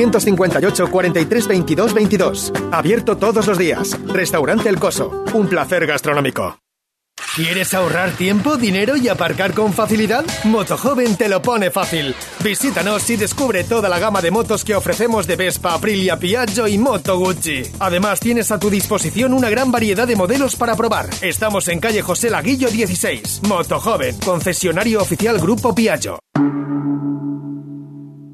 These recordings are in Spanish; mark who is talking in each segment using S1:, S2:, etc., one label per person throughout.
S1: 658 43 22 22. Abierto todos los días. Restaurante El Coso. Un placer gastronómico. ¿Quieres ahorrar tiempo, dinero y aparcar con facilidad? Motojoven te lo pone fácil. Visítanos y descubre toda la gama de motos que ofrecemos de Vespa, Aprilia, Piaggio y Moto Gucci. Además, tienes a tu disposición una gran variedad de modelos para probar. Estamos en calle José Laguillo 16. Motojoven, concesionario oficial Grupo Piaggio.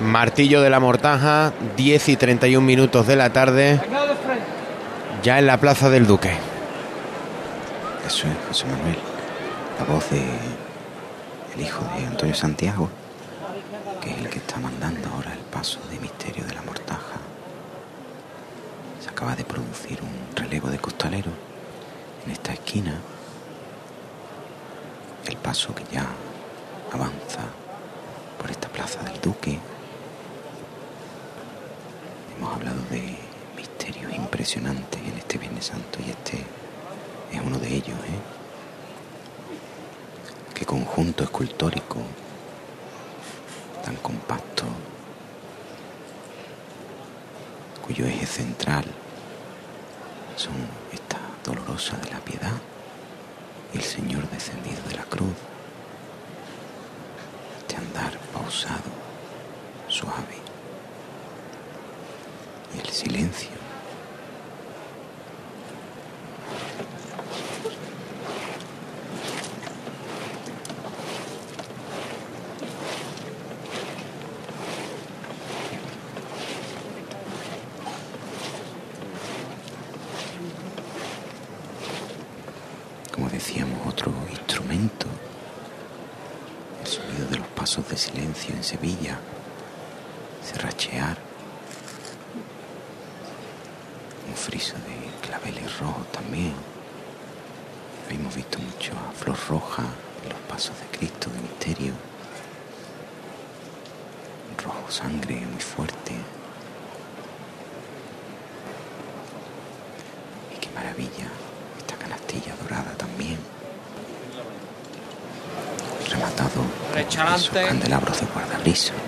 S2: Martillo de la Mortaja, 10 y 31 minutos de la tarde, ya en la Plaza del Duque.
S3: Eso es, José Manuel. La voz de el hijo de Antonio Santiago, que es el que está mandando ahora el paso de misterio de la mortaja. Se acaba de producir un relevo de costalero en esta esquina. El paso que ya avanza por esta plaza del Duque. Hemos hablado de misterios impresionantes en este Viernes Santo y este es uno de ellos, ¿eh? Qué conjunto escultórico tan compacto, cuyo eje central son esta dolorosa de la piedad y el Señor descendido de la cruz. Este andar pausado, suave el silencio. Como decíamos, otro instrumento, el sonido de los pasos de silencio en Sevilla, cerrachear, un friso de claveles rojos también. Hemos visto mucho a Flor Roja en los pasos de Cristo de misterio. Un rojo sangre muy fuerte. Y qué maravilla esta canastilla dorada también. Rematado esos candelabros de guardabrisa.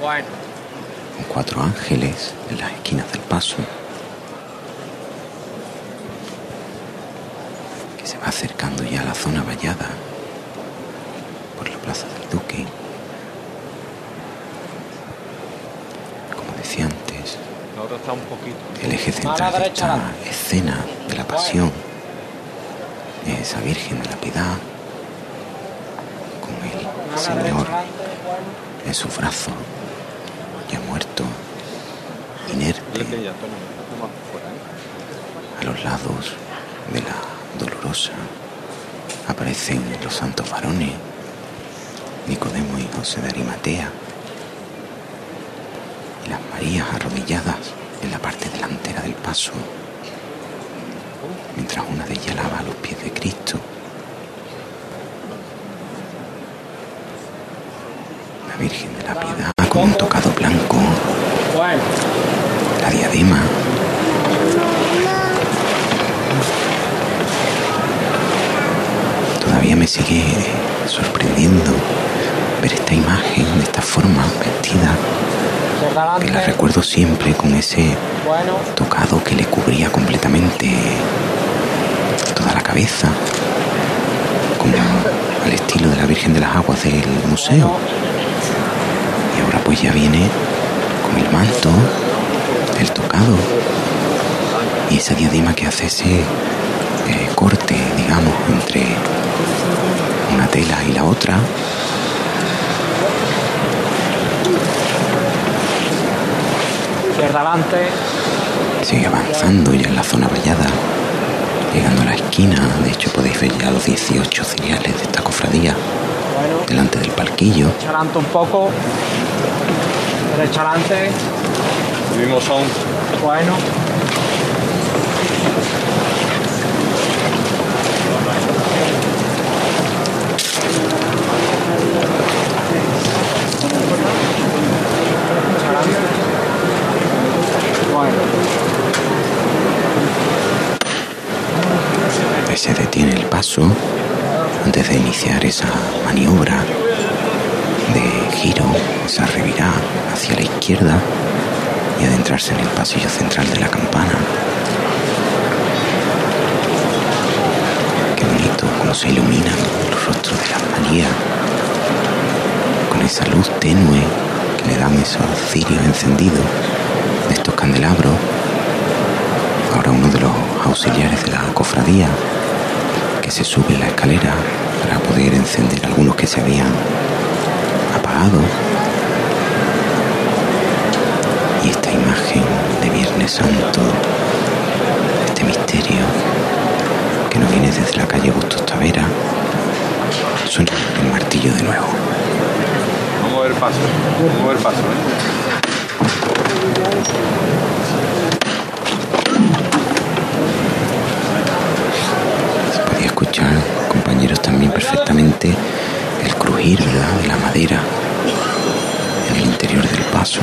S4: Bueno.
S3: con cuatro ángeles en las esquinas del paso, que se va acercando ya a la zona vallada por la plaza del Duque. Como decía
S5: está un poquito.
S3: el eje central de esta escena de la pasión es esa Virgen de la Piedad con el Señor en su brazo, ya muerto, inerte, a los lados de la dolorosa aparecen los santos varones, Nicodemo y José de Arimatea, y las Marías arrodilladas en la parte delantera del paso, mientras una de ellas lava los pies de Cristo. La Virgen de la Piedad con un tocado blanco, la diadema. Todavía me sigue sorprendiendo ver esta imagen de esta forma vestida, que la recuerdo siempre con ese tocado que le cubría completamente toda la cabeza, como al estilo de la Virgen de las Aguas del museo. Y ahora pues ya viene con el manto, el tocado y esa diadema que hace ese eh, corte, digamos, entre una tela y la otra.
S4: Izquierda adelante.
S3: Sigue avanzando ya en la zona vallada, llegando a la esquina. De hecho, podéis ver ya los 18 cereales de esta cofradía delante del palquillo.
S4: Derecha adelante un poco. Derecha adelante.
S5: Mismo son.
S4: Bueno.
S3: Se detiene el paso antes de iniciar esa maniobra de giro, esa revirada hacia la izquierda y adentrarse en el pasillo central de la campana. Qué bonito cómo se iluminan los rostros de las Marías con esa luz tenue que le dan esos cirios encendidos candelabros. Ahora uno de los auxiliares de la cofradía que se sube la escalera para poder encender algunos que se habían apagado. Y esta imagen de Viernes Santo, este misterio que nos viene desde la calle Bustos Tavera, suena el martillo de nuevo.
S5: Vamos a ver paso. Vamos a ver paso. ¿eh?
S3: Se podía escuchar, compañeros, también perfectamente el crujir, ¿verdad?, de la madera en el interior del paso.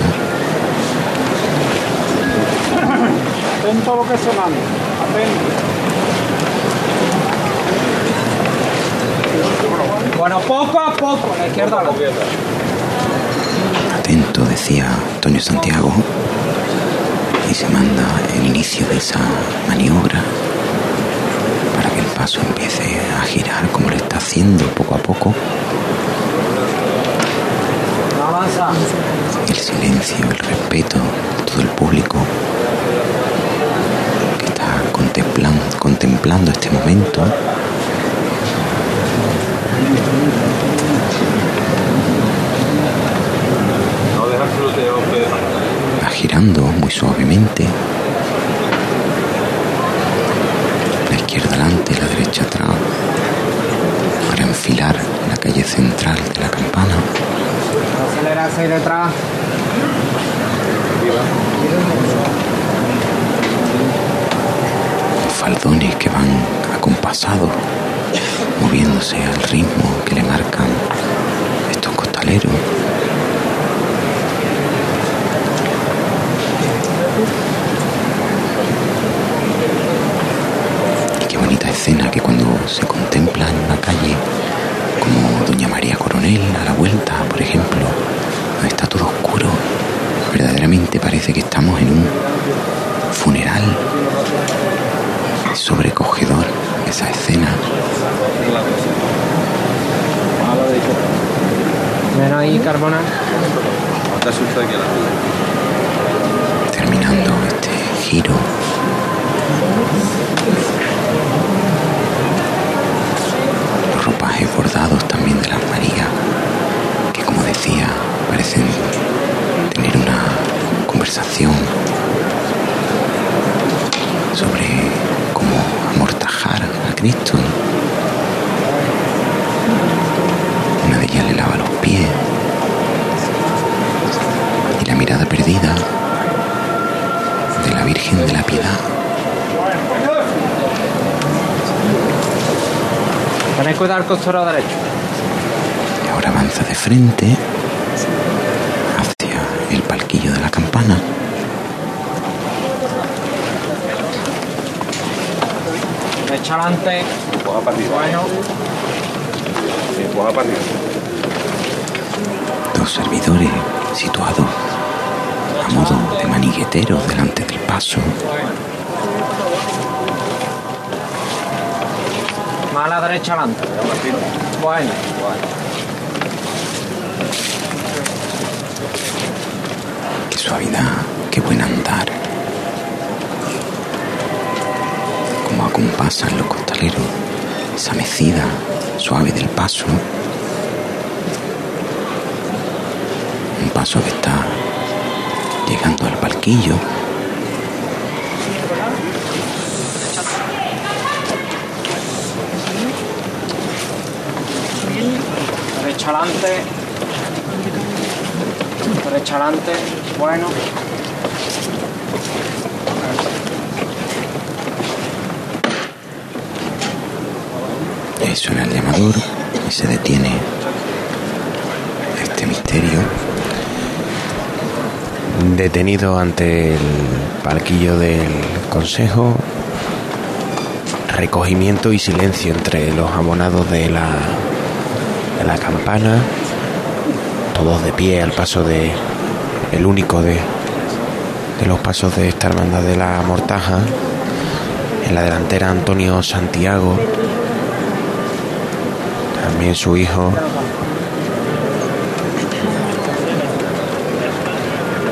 S4: Atento a lo que se manda. Atento. Bueno, poco a poco. La izquierda.
S3: Atento, decía Antonio Santiago, y se manda el inicio de esa maniobra para que el paso empiece a girar como lo está haciendo poco a poco. El silencio, el respeto todo el público que está contemplan- contemplando este momento. Va girando muy suavemente. La izquierda adelante, la derecha atrás. Para enfilar la calle central de la campana.
S4: Acelera hacia detrás.
S3: faldones que van acompasados, moviéndose al ritmo que le marcan estos costaleros. Y qué bonita escena que cuando se contempla en una calle como Doña María Coronel a la vuelta, por ejemplo, donde está todo oscuro, verdaderamente parece que estamos en un funeral sobrecogedor esa escena.
S4: Ven ahí, Carbona.
S3: terminando este giro. Cristo. Una de ellas le lava los pies y la mirada perdida de la Virgen de la Piedad.
S4: Tenéis cuidado el costero derecho.
S3: Y ahora avanza de frente hacia
S4: derecha adelante.
S5: Empuja para arriba.
S4: Bueno.
S5: Empuja para arriba.
S3: Dos servidores situados a modo de manigueteros delante del paso.
S4: Más a la derecha adelante. Bueno.
S3: Qué suavidad, qué buen andar. Como acompasan los costaleros esa mecida suave del paso. Un paso que está llegando al palquillo.
S4: Derecha adelante. Derecha adelante. Bueno.
S3: Suena el llamador y se detiene este misterio.
S2: Detenido ante el palquillo del consejo, recogimiento y silencio entre los abonados de la, de la campana, todos de pie al paso de el único de, de los pasos de esta hermandad de la mortaja. En la delantera Antonio Santiago, también su hijo,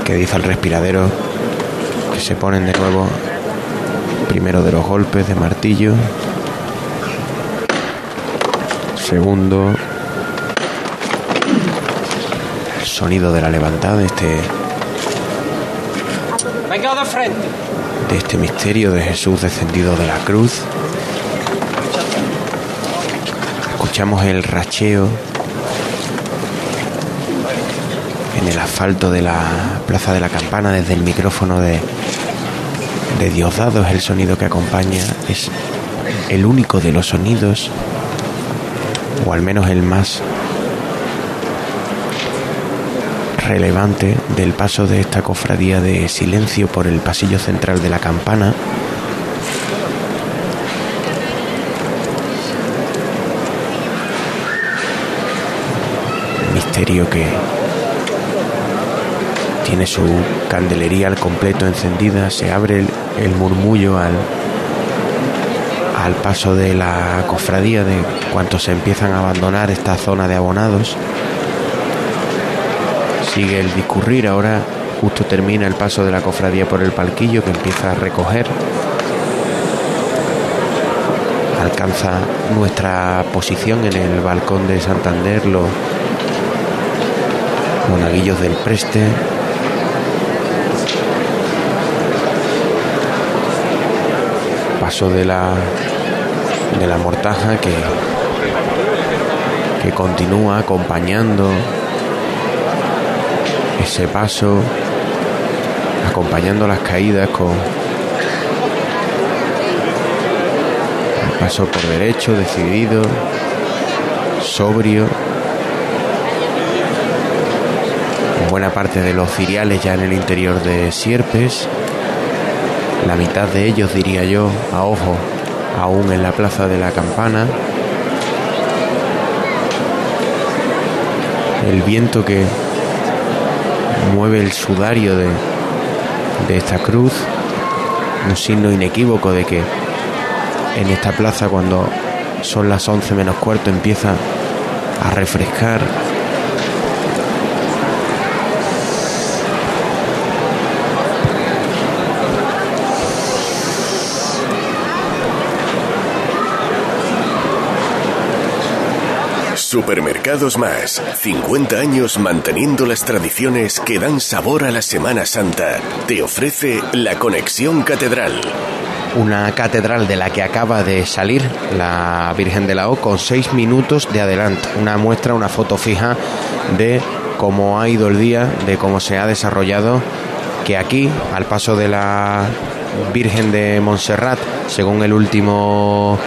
S2: que dice al respiradero que se ponen de nuevo primero de los golpes de martillo, segundo sonido de la levantada de este
S4: Venga de frente.
S2: de este misterio de Jesús descendido de la cruz. Escuchamos el racheo en el asfalto de la Plaza de la Campana desde el micrófono de, de Diosdado. Es el sonido que acompaña, es el único de los sonidos, o al menos el más relevante del paso de esta cofradía de silencio por el pasillo central de la campana. Misterio que tiene su candelería al completo encendida, se abre el, murmullo al, al paso de la cofradía de cuantos se empiezan a abandonar esta zona de abonados sigue el discurrir. Ahora justo termina el paso de la cofradía por el palquillo que empieza a recoger. Alcanza nuestra posición en el balcón de Santander, los monaguillos del Preste. Paso de la de la mortaja que que continúa acompañando ese paso, acompañando las caídas con el paso por derecho, decidido, sobrio. Buena parte de los ciriales ya en el interior de Sierpes, la mitad de ellos, diría yo, a ojo, aún en la plaza de la campana. El viento que mueve el sudario de, de esta cruz, un signo inequívoco de que en esta plaza cuando son las 11 menos cuarto empieza a refrescar.
S6: Supermercados Más, 50 años manteniendo las tradiciones que dan sabor a la Semana Santa. Te ofrece la Conexión Catedral.
S2: Una catedral de la que acaba de salir la Virgen de la O con seis minutos de adelanto. Una muestra, una foto fija de cómo ha ido el día, de cómo se ha desarrollado, que aquí, al paso de la Virgen de Montserrat, según el último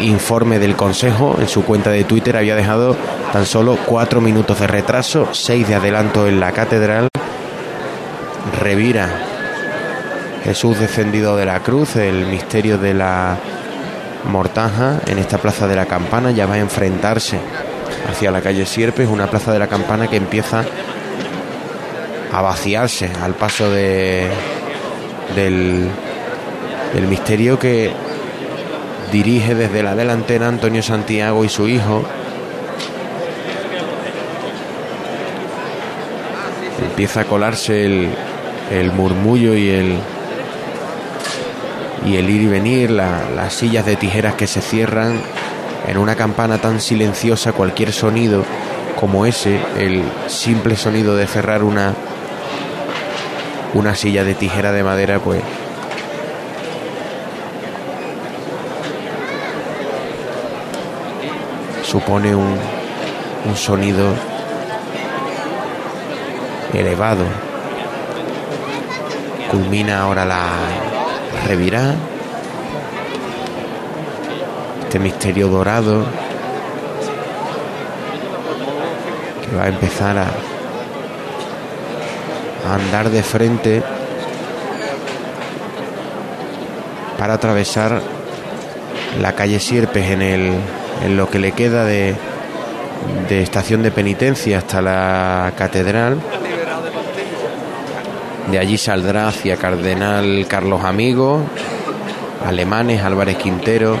S2: informe del Consejo en su cuenta de Twitter había dejado tan solo cuatro minutos de retraso, seis de adelanto en la catedral. Revira Jesús descendido de la cruz, el misterio de la Mortaja en esta plaza de la Campana ya va a enfrentarse hacia la calle Sierpes, una plaza de la Campana que empieza a vaciarse al paso de del, del misterio que dirige desde la delantera Antonio Santiago y su hijo. Empieza a colarse el, murmullo y el y el ir y venir, la- las sillas de tijeras que se cierran en una campana tan silenciosa, cualquier sonido como ese, el simple sonido de cerrar una una silla de tijera de madera, pues supone un, un sonido elevado. Culmina ahora la revirá. Este misterio dorado que va a empezar a, a andar de frente para atravesar la calle Sierpes en el en lo que le queda de, de estación de penitencia hasta la catedral. De allí saldrá hacia Cardenal Carlos Amigo, Alemanes, Álvarez Quintero,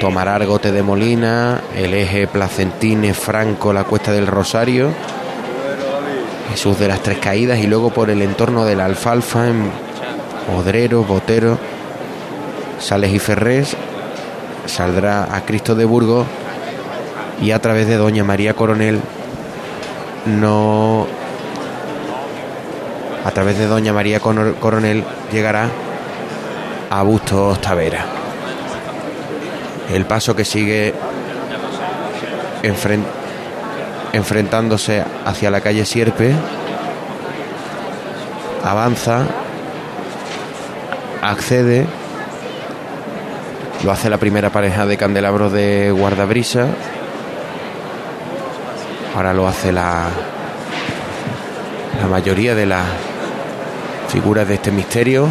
S2: tomará Argote de Molina, el eje Placentines, Franco, la Cuesta del Rosario, Jesús de las Tres Caídas y luego por el entorno de la Alfalfa en Odrero, Botero, Sales y Ferrés, saldrá a Cristo de Burgos y a través de Doña María Coronel no a través de Doña María Coronel llegará a Bustos Tavera. El paso que sigue enfren- enfrentándose hacia la calle Sierpe avanza, accede, lo hace la primera pareja de candelabros de guardabrisa, ahora lo hace la, la mayoría de las figuras de este misterio.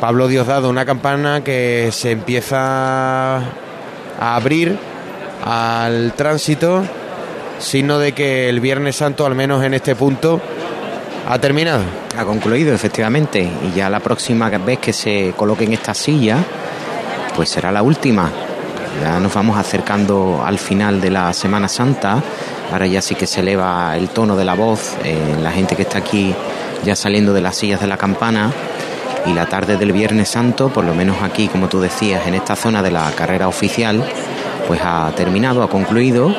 S2: Pablo Diosdado, una campana que se empieza a abrir al tránsito, signo de que el Viernes Santo, al menos en este punto, ha terminado.
S3: Ha concluido, efectivamente, y ya la próxima vez que se coloquen estas sillas, pues será la última. Ya nos vamos acercando al final de la Semana Santa. Ahora ya sí que se eleva el tono de la voz, eh, la gente que está aquí ya saliendo de las sillas de la campana. Y la tarde del Viernes Santo, por lo menos aquí, como tú decías, en esta zona de la carrera oficial, pues ha terminado, ha concluido.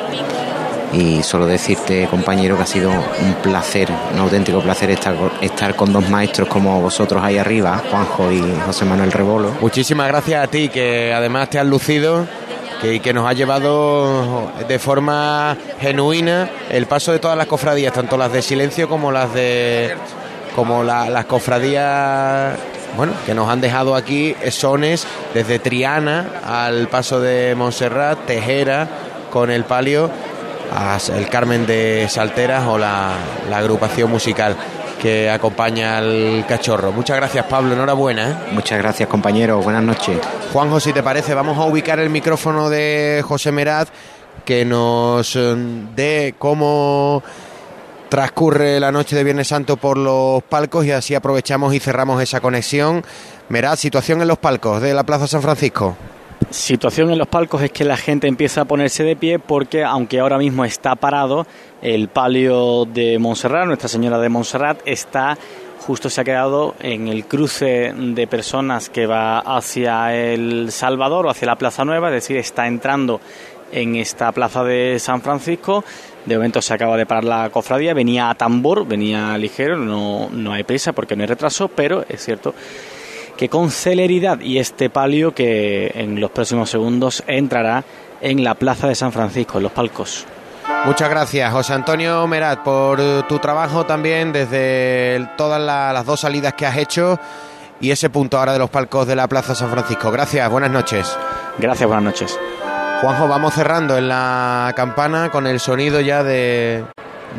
S3: Y solo decirte, compañero, que ha sido un placer, un auténtico placer estar, estar con dos maestros como vosotros ahí arriba, Juanjo y José Manuel Rebolo.
S2: Muchísimas gracias a ti, que además te has lucido que, que nos ha llevado de forma genuina el paso de todas las cofradías, tanto las de silencio como las de como la- las cofradías bueno, que nos han dejado aquí sones desde Triana al paso de Montserrat, Tejera con el palio, a el Carmen de Salteras o la, la agrupación musical que acompaña al cachorro. Muchas gracias Pablo, enhorabuena. ¿eh?
S3: Muchas gracias compañero, buenas noches.
S2: Juanjo, si te parece, vamos a ubicar el micrófono de José Meraz que nos eh, dé cómo transcurre la noche de Viernes Santo por los palcos y así aprovechamos y cerramos esa conexión. Meraz, situación en los palcos de la Plaza San Francisco.
S7: Situación en los palcos es que la gente empieza a ponerse de pie porque aunque ahora mismo está parado, el palio de Montserrat, Nuestra Señora de Montserrat, está justo se ha quedado en el cruce de personas que va hacia el Salvador o hacia la Plaza Nueva, es decir, está entrando en esta plaza de San Francisco. De momento se acaba de parar la cofradía, venía a tambor, venía ligero, no, no hay prisa porque no hay retraso, pero es cierto que con celeridad y este palio que en los próximos segundos entrará en la plaza de San Francisco, en los palcos.
S2: Muchas gracias, José Antonio Merat, por tu trabajo también desde todas la- las dos salidas que has hecho y ese punto ahora de los palcos de la Plaza San Francisco. Gracias, buenas noches.
S7: Gracias, buenas noches.
S2: Juanjo, vamos cerrando en la campana con el sonido ya de,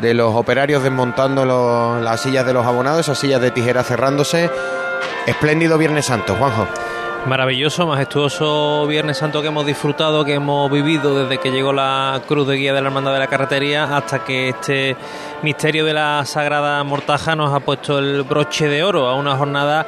S2: de los operarios desmontando los- las sillas de los abonados, esas sillas de tijera cerrándose. Espléndido Viernes Santo, Juanjo.
S8: Maravilloso, majestuoso Viernes Santo que hemos disfrutado, que hemos vivido desde que llegó la cruz de guía de la Hermandad de la Carretería hasta que este misterio de la Sagrada Mortaja nos ha puesto el broche de oro a una jornada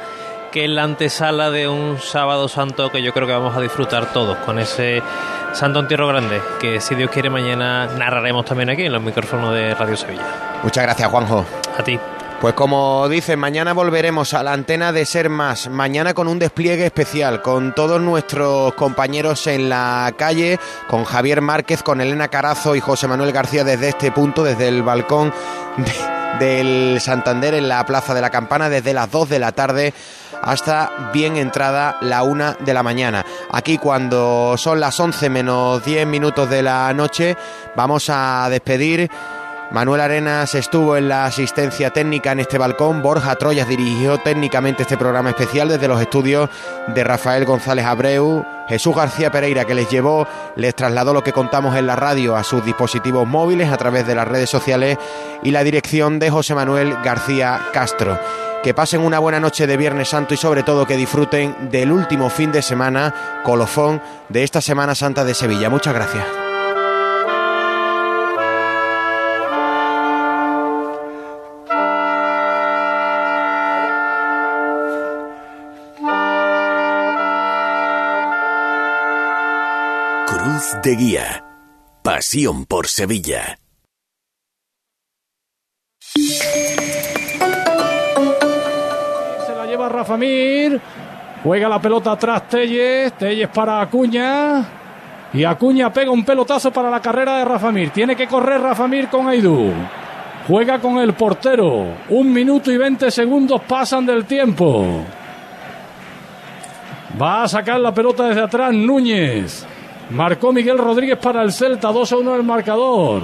S8: que es la antesala de un sábado santo que yo creo que vamos a disfrutar todos con ese Santo Entierro Grande que si Dios quiere mañana narraremos también aquí en los micrófonos de Radio Sevilla.
S2: Muchas gracias, Juanjo.
S8: A ti.
S2: Pues como dicen, mañana volveremos a la antena de Ser Más, mañana con un despliegue especial, con todos nuestros compañeros en la calle, con Javier Márquez, con Elena Carazo y José Manuel García desde este punto, desde el balcón del Santander en la Plaza de la Campana, desde las 2 de la tarde hasta bien entrada la 1 de la mañana. Aquí cuando son las 11 menos 10 minutos de la noche, vamos a despedir Manuel Arenas estuvo en la asistencia técnica en este balcón. Borja Troyas dirigió técnicamente este programa especial desde los estudios de Rafael González Abreu. Jesús García Pereira, que les llevó, les trasladó lo que contamos en la radio a sus dispositivos móviles a través de las redes sociales y la dirección de José Manuel García Castro. Que pasen una buena noche de Viernes Santo y sobre todo que disfruten del último fin de semana colofón de esta Semana Santa de Sevilla. Muchas gracias.
S6: De Guía. Pasión por Sevilla.
S9: Se la lleva Rafa Mir. Juega la pelota atrás Telles. Telles para Acuña. Y Acuña pega un pelotazo para la carrera de Rafa Mir. Tiene que correr Rafa Mir con Aidú. Juega con el portero. Un minuto y veinte segundos pasan del tiempo. Va a sacar la pelota desde atrás Núñez. Marcó Miguel Rodríguez para el Celta, 2 a 1 el marcador.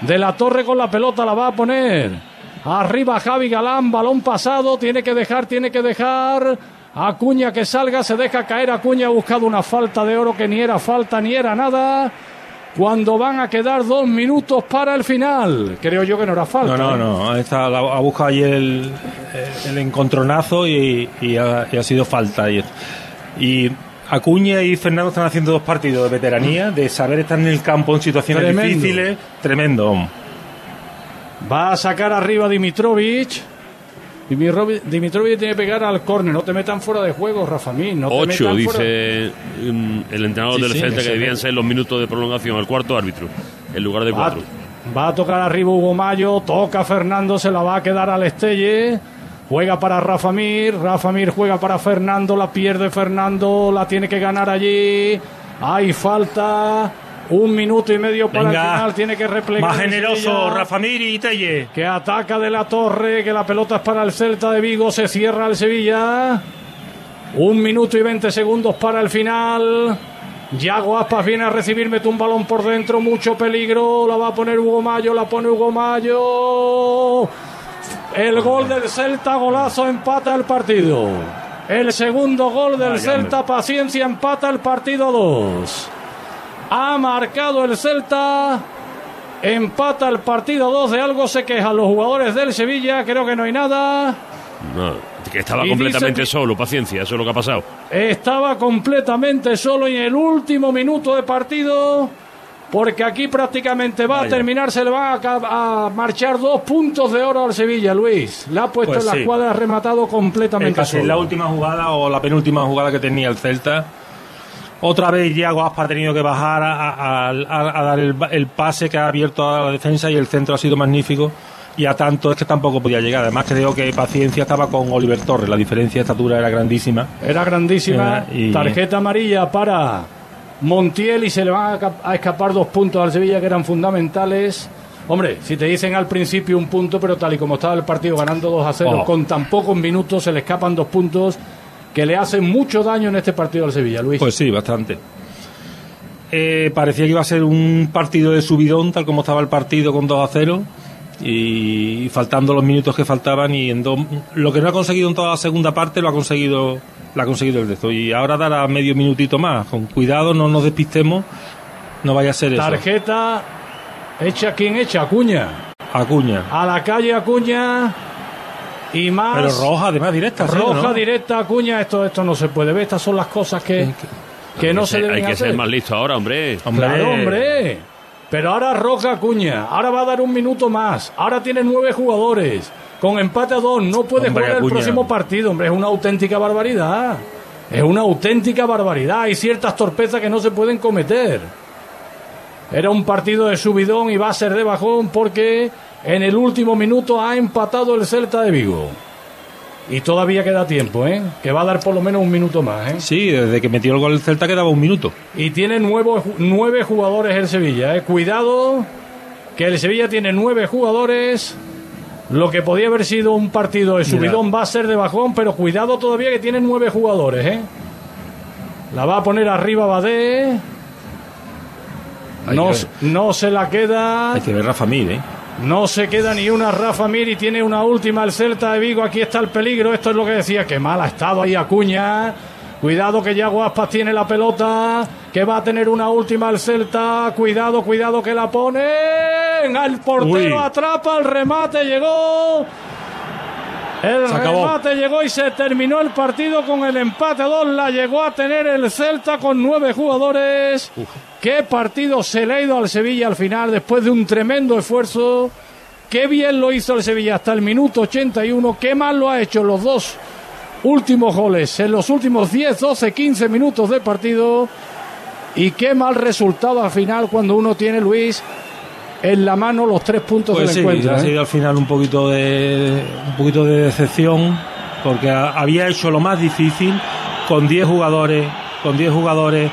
S9: De la Torre con la pelota la va a poner. Arriba Javi Galán, balón pasado, tiene que dejar, tiene que dejar. Acuña que salga, se deja caer. Acuña ha buscado una falta de oro que ni era falta ni era nada. Cuando van a quedar dos minutos para el final. Creo yo que no era falta.
S10: No, no,
S9: ¿eh?
S10: no. Ha buscado ayer el, el encontronazo y, y, ha, y, ha, sido falta. Y, y Acuña y Fernando están haciendo dos partidos de veteranía, de saber estar en el campo en situaciones
S9: Tremendo.
S10: difíciles. Tremendo.
S9: Va a sacar arriba Dimitrovic. Dimitrovic, Dimitrovic tiene que pegar al córner. No te metan fuera de juego, Rafa Mir. No te
S11: Ocho,
S9: metan
S11: dice
S9: fuera-
S11: mm, el entrenador
S9: Sí,
S11: del
S9: sí,
S11: Celta, que debían ser los minutos de prolongación, el cuarto árbitro, en lugar de
S9: Va,
S11: cuatro.
S9: va a tocar arriba Hugo Mayo. Toca Fernando, se la va a quedar al Estelle. Juega para Rafa Mir. Rafa Mir juega para Fernando. La pierde Fernando. La tiene que ganar allí. Hay falta. Un minuto y medio para
S10: Venga,
S9: el final. Tiene que replegar.
S10: Más generoso. Rafa Miri y Telle.
S9: Que ataca de la torre, que la pelota es para el Celta de Vigo, se cierra el Sevilla. Un minuto y veinte segundos para el final. Yago Aspas viene a recibir, mete un balón por dentro, mucho peligro. La va a poner Hugo Mayo, la pone Hugo Mayo. El gol del Celta, golazo, empata el partido. El segundo gol del Celta, paciencia, empata el partido 2. Ha marcado el Celta. Empata el partido 2 de algo se quejan los jugadores del Sevilla, creo que no hay nada.
S11: No, que estaba
S9: Y
S11: completamente solo, paciencia, eso es lo que ha pasado.
S9: Estaba completamente solo en el último minuto de partido, porque aquí prácticamente va a terminar, se le van a, marchar dos puntos de oro al Sevilla, Luis. Le ha puesto
S10: Pues
S9: en la
S10: sí.
S9: ha rematado
S10: Es
S9: completamente
S10: casi
S9: solo.
S10: la última jugada o la penúltima jugada que tenía el Celta. Otra vez Diego Aspa ha tenido que bajar a, a- a- a dar el, el pase que ha abierto a la defensa y el centro ha sido magnífico. Y a tanto es que tampoco podía llegar. Además creo que paciencia estaba con Oliver Torres. La diferencia de estatura era grandísima.
S9: Era grandísima.
S10: Y-
S9: Tarjeta amarilla para Montiel y se le van a, cap- a escapar dos puntos al Sevilla que eran fundamentales. Hombre, si te dicen al principio un punto, pero tal y como estaba el partido ganando 2 a 0,
S10: Oh.
S9: con tan pocos minutos se le escapan dos puntos que le hacen mucho daño en este partido al Sevilla, Luis.
S10: Pues sí, bastante. Eh, parecía que iba a ser un partido de subidón, tal como estaba el partido con 2 a 0. Y faltando los minutos que faltaban y en dos- lo que no ha conseguido en toda la segunda parte lo ha conseguido lo ha conseguido el de esto y ahora dará medio minutito más con cuidado no nos despistemos no vaya a ser eso
S9: Tarjeta hecha, ¿quién echa? Acuña.
S10: Acuña
S9: A la calle Acuña. y más.
S10: Pero roja, además, directa.
S9: Roja
S10: ¿no?
S9: directa, Acuña, esto, esto no se puede ver. Estas son las cosas que, que no se
S11: ser-
S9: deben
S11: Hay que
S9: hacer.
S11: ser más listo ahora, hombre.
S9: Claro, hombre. Pero ahora roja Acuña. Ahora va a dar un minuto más. Ahora tiene nueve jugadores. Con empate a dos. No puede
S10: Hombre,
S9: jugar el
S10: Acuña.
S9: próximo partido, hombre. Es una auténtica barbaridad. Es una auténtica barbaridad. Hay ciertas torpezas que no se pueden cometer. Era un partido de subidón y va a ser de bajón porque en el último minuto ha empatado el Celta de Vigo. Y todavía queda tiempo, ¿eh? Que va a dar por lo menos un minuto más, ¿eh?
S10: Sí, desde que metió el gol el Celta quedaba un minuto.
S9: Y tiene nuevo- nueve jugadores el Sevilla, ¿eh? Cuidado, que el Sevilla tiene nueve jugadores. Lo que podía haber sido un partido de subidón va a ser de bajón, pero cuidado todavía que tiene nueve jugadores, ¿eh? La va a poner arriba Badé. No, no se la queda.
S10: Hay que ver Rafa Mir, ¿eh?
S9: No se queda ni una Rafa Mir y tiene una última el Celta de Vigo. Aquí está el peligro. Esto es lo que decía. Que mal ha estado ahí Acuña. Cuidado que ya Guaspas tiene la pelota. Que va a tener una última el Celta. Cuidado, cuidado que la ponen. Al portero
S10: Uy.
S9: atrapa el remate. Llegó. El
S10: Se acabó.
S9: remate llegó y se terminó el partido con el empate a dos. La llegó a tener el Celta con nueve jugadores. Qué partido se le ha ido al Sevilla al final después de un tremendo esfuerzo. Qué bien lo hizo el Sevilla hasta el minuto 81. Qué mal lo ha hecho los dos últimos goles en los últimos 10, 12, 15 minutos de partido. Y qué mal resultado al final cuando uno tiene, Luis, en la mano los tres puntos
S10: Pues
S9: del
S10: sí,
S9: encuentro.
S10: ha
S9: ¿eh?
S10: sido al final un poquito de un poquito de decepción porque a- había hecho lo más difícil con 10 jugadores, con 10 jugadores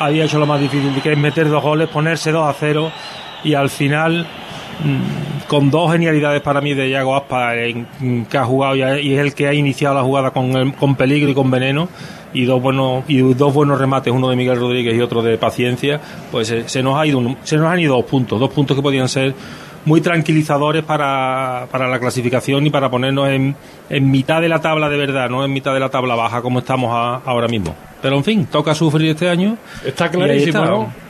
S10: había hecho lo más difícil que es meter dos goles, ponerse 2 a 0 y al final con dos genialidades para mí de Iago Aspa en- que ha jugado y, ha- y es el que ha iniciado la jugada con, el- con peligro y con veneno y dos buenos y dos buenos remates uno de Miguel Rodríguez y otro de paciencia pues se, se nos ha ido se nos han ido dos puntos dos puntos que podían ser muy tranquilizadores para, para la clasificación y para ponernos en, en mitad de la tabla de verdad no en mitad de la tabla baja como estamos a- ahora mismo pero en fin toca sufrir este año
S9: Está clarísimo,
S10: está.
S9: ¿no?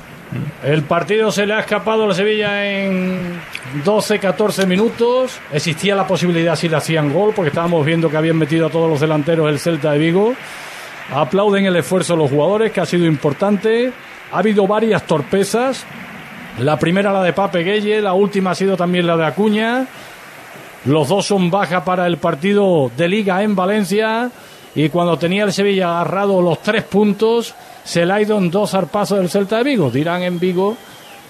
S9: El partido se le ha escapado al Sevilla en 12, 14 minutos. Existía la posibilidad si le hacían gol, porque estábamos viendo que habían metido a todos los delanteros el Celta de Vigo. Aplauden el esfuerzo de los jugadores, que ha sido importante. Ha habido varias torpezas. La primera la de Pape Gueye, la última ha sido también la de Acuña. Los dos son baja para el partido de liga en Valencia. Y cuando tenía el Sevilla agarrado los tres puntos, se le ha ido en dos zarpazos del Celta de Vigo. Dirán en Vigo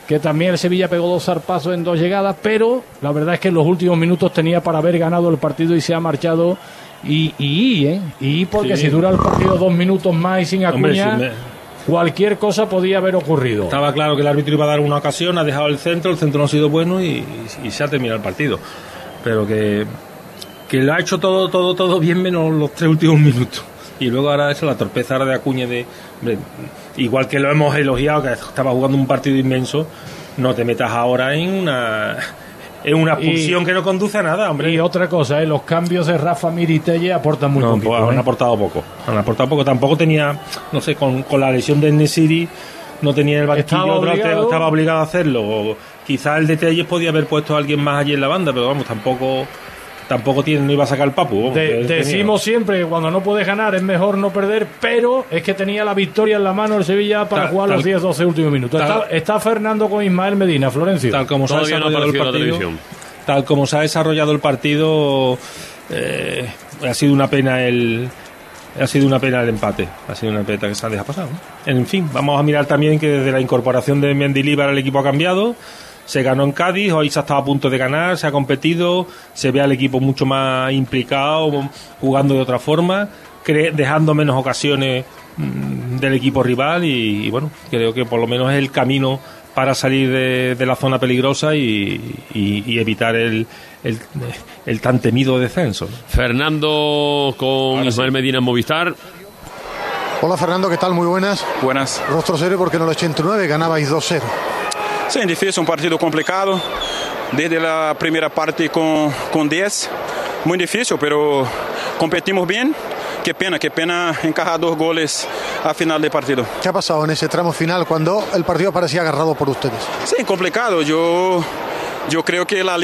S9: que también el Sevilla pegó dos zarpazos en dos llegadas, pero la verdad es que en los últimos minutos tenía para haber ganado el partido y se ha marchado. Y, y, ¿eh? y porque
S10: Sí.
S9: si dura el partido dos minutos más y sin
S10: Hombre,
S9: Acuña,
S10: sí, me-
S9: cualquier cosa podía haber ocurrido.
S10: Estaba claro que el árbitro iba a dar una ocasión, ha dejado el centro, el centro no ha sido bueno y, y se ha terminado el partido. Pero que, que lo ha hecho todo, todo, todo bien menos los tres últimos minutos. Y luego ahora eso, la torpeza ahora de Acuña de... hombre, igual que lo hemos elogiado, que estaba jugando un partido inmenso, no te metas ahora en una... En una expulsión
S9: Y-
S10: que no conduce a nada, hombre.
S9: Y otra cosa, ¿eh? los cambios de Rafa Miritelle aportan muy
S10: No,
S9: poquito,
S10: pues han
S9: ¿eh?
S10: aportado poco. Han aportado poco. Tampoco tenía, no sé, con, con la lesión de Nesiri, no tenía el banquillo,
S9: Estaba obligado.
S10: estaba obligado a hacerlo. O quizá el de Telles podía haber puesto a alguien más allí en la banda, pero vamos, tampoco tampoco tiene, no iba a sacar el papu.
S9: De- decimos siempre que cuando no puedes ganar es mejor no perder, pero es que tenía la victoria en la mano el Sevilla para
S10: Tal-
S9: jugar los
S10: tal-
S9: 10-12 últimos minutos.
S10: tal-
S9: Está, está Fernando con Ismael Medina, Florencio.
S10: tal como se ha
S11: no
S10: desarrollado el
S11: la
S10: partido,
S11: televisión.
S10: tal como se ha desarrollado el partido, eh, ha sido una pena el ha sido una pena el empate, ha sido una pena que se ha dejado pasar. ¿no? En fin, vamos a mirar también que desde la incorporación de Mendilibar el equipo ha cambiado. Se ganó en Cádiz, hoy se ha estado a punto de ganar, se ha competido, se ve al equipo mucho más implicado, jugando de otra forma, cre- dejando menos ocasiones mm, del equipo rival y, y bueno, creo que por lo menos es el camino para salir de, de la zona peligrosa y, y- y evitar el, el, el tan temido descenso.
S11: Fernando con Ismael Medina en Movistar.
S12: Hola Fernando, ¿qué tal? Muy buenas.
S13: Buenas.
S12: Rostro serio porque en el 89 ganabais 2-0.
S13: Sim, difícil, um partido complicado. Desde a primeira parte com, com 10. Muito difícil, pero competimos bem. Qué pena, qué pena encajar dos goles a final de partido.
S12: ¿Qué ha pasado en ese tramo final cuando el partido parecía agarrado por ustedes?
S13: Sí, complicado. Yo, yo creo que la